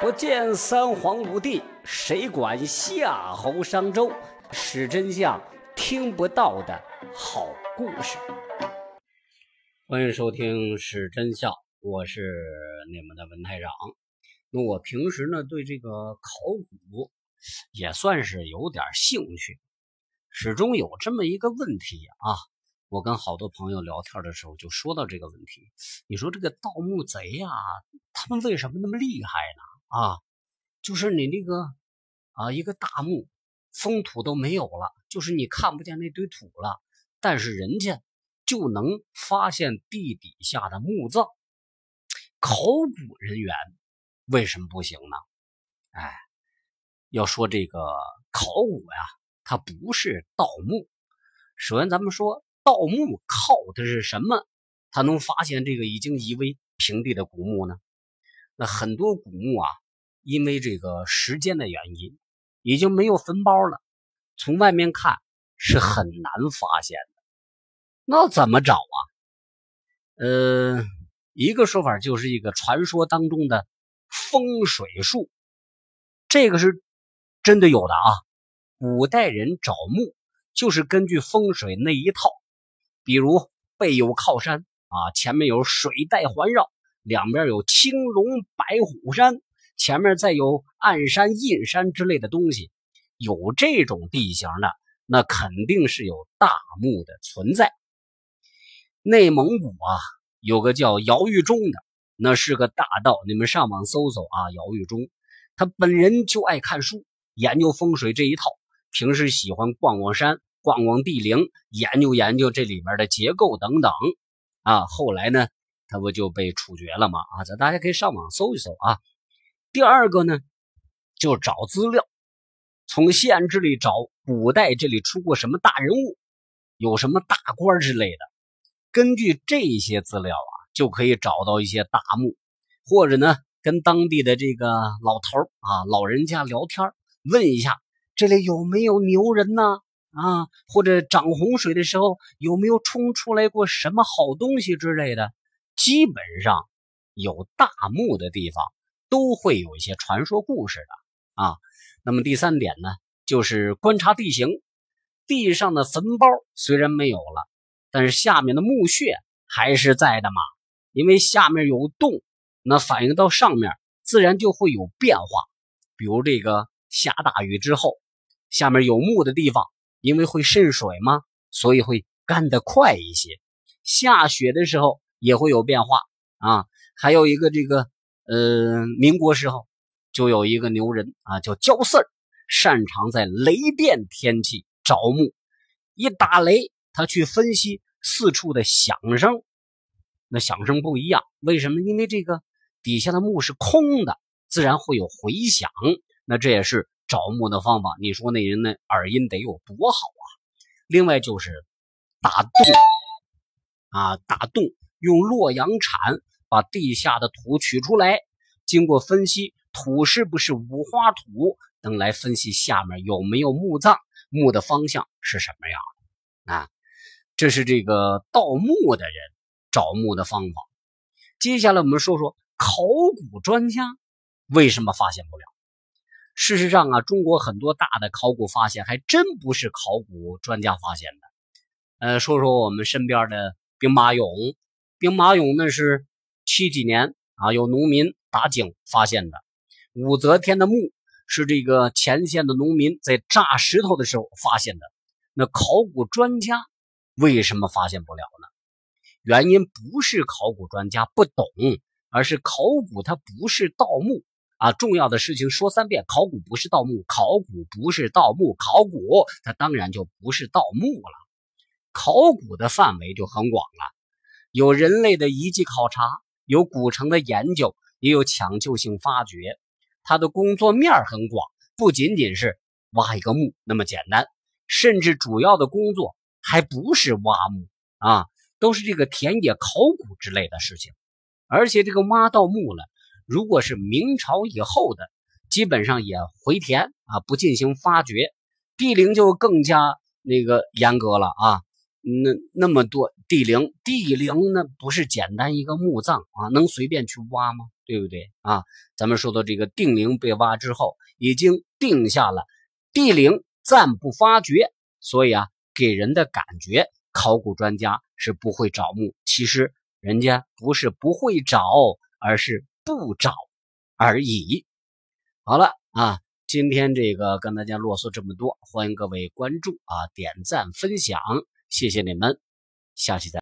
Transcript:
不见三皇五帝，谁管夏侯商周？史真相，听不到的好故事。欢迎收听《史真相》，我是你们的文台长。那我平时呢，对这个考古也算是有点兴趣，始终有这么一个问题啊。我跟好多朋友聊天的时候，就说到这个问题。你说这个盗墓贼呀，他们为什么那么厉害呢？啊，就是你那个啊，一个大墓，封土都没有了，就是你看不见那堆土了，但是人家就能发现地底下的墓葬。考古人员为什么不行呢？哎，要说这个考古呀，它不是盗墓。首先，咱们说盗墓靠的是什么？他能发现这个已经夷为平地的古墓呢？那很多古墓啊，因为这个时间的原因，已经没有坟包了。从外面看是很难发现的。那怎么找啊？呃，一个说法就是一个传说当中的风水术，这个是真的有的啊。古代人找墓就是根据风水那一套，比如背有靠山啊，前面有水带环绕。两边有青龙白虎山，前面再有暗山阴山之类的东西，有这种地形的，那肯定是有大墓的存在。内蒙古啊，有个叫姚玉忠的，那是个大盗。你们上网搜搜啊，姚玉忠，他本人就爱看书，研究风水这一套，平时喜欢逛逛山，逛逛地陵，研究研究这里面的结构等等。啊，后来呢？他不就被处决了吗？啊，咱大家可以上网搜一搜啊。第二个呢，就找资料，从县志里找古代这里出过什么大人物，有什么大官之类的。根据这些资料啊，就可以找到一些大墓，或者呢，跟当地的这个老头啊、老人家聊天，问一下这里有没有牛人呢？啊，或者涨洪水的时候有没有冲出来过什么好东西之类的。基本上有大墓的地方都会有一些传说故事的啊。那么第三点呢，就是观察地形，地上的坟包虽然没有了，但是下面的墓穴还是在的嘛。因为下面有洞，那反映到上面自然就会有变化。比如这个下大雨之后，下面有墓的地方，因为会渗水嘛，所以会干得快一些。下雪的时候。也会有变化啊，还有一个这个，呃，民国时候就有一个牛人啊，叫焦四儿，擅长在雷电天气找墓，一打雷，他去分析四处的响声，那响声不一样，为什么？因为这个底下的墓是空的，自然会有回响，那这也是找墓的方法。你说那人那耳音得有多好啊？另外就是打洞啊，打洞。用洛阳铲把地下的土取出来，经过分析，土是不是五花土等来分析下面有没有墓葬，墓的方向是什么样的啊？这是这个盗墓的人找墓的方法。接下来我们说说考古专家为什么发现不了。事实上啊，中国很多大的考古发现还真不是考古专家发现的。呃，说说我们身边的兵马俑。兵马俑那是七几年啊，有农民打井发现的。武则天的墓是这个前线的农民在炸石头的时候发现的。那考古专家为什么发现不了呢？原因不是考古专家不懂，而是考古它不是盗墓啊。重要的事情说三遍：考古不是盗墓，考古不是盗墓，考古它当然就不是盗墓了。考古的范围就很广了。有人类的遗迹考察，有古城的研究，也有抢救性发掘。他的工作面很广，不仅仅是挖一个墓那么简单，甚至主要的工作还不是挖墓啊，都是这个田野考古之类的事情。而且这个挖到墓了，如果是明朝以后的，基本上也回填啊，不进行发掘，地陵就更加那个严格了啊。那那么多地陵，地陵那不是简单一个墓葬啊，能随便去挖吗？对不对啊？咱们说到这个定陵被挖之后，已经定下了地陵暂不发掘，所以啊，给人的感觉考古专家是不会找墓。其实人家不是不会找，而是不找而已。好了啊，今天这个跟大家啰嗦这么多，欢迎各位关注啊，点赞分享，谢谢你们，下期再。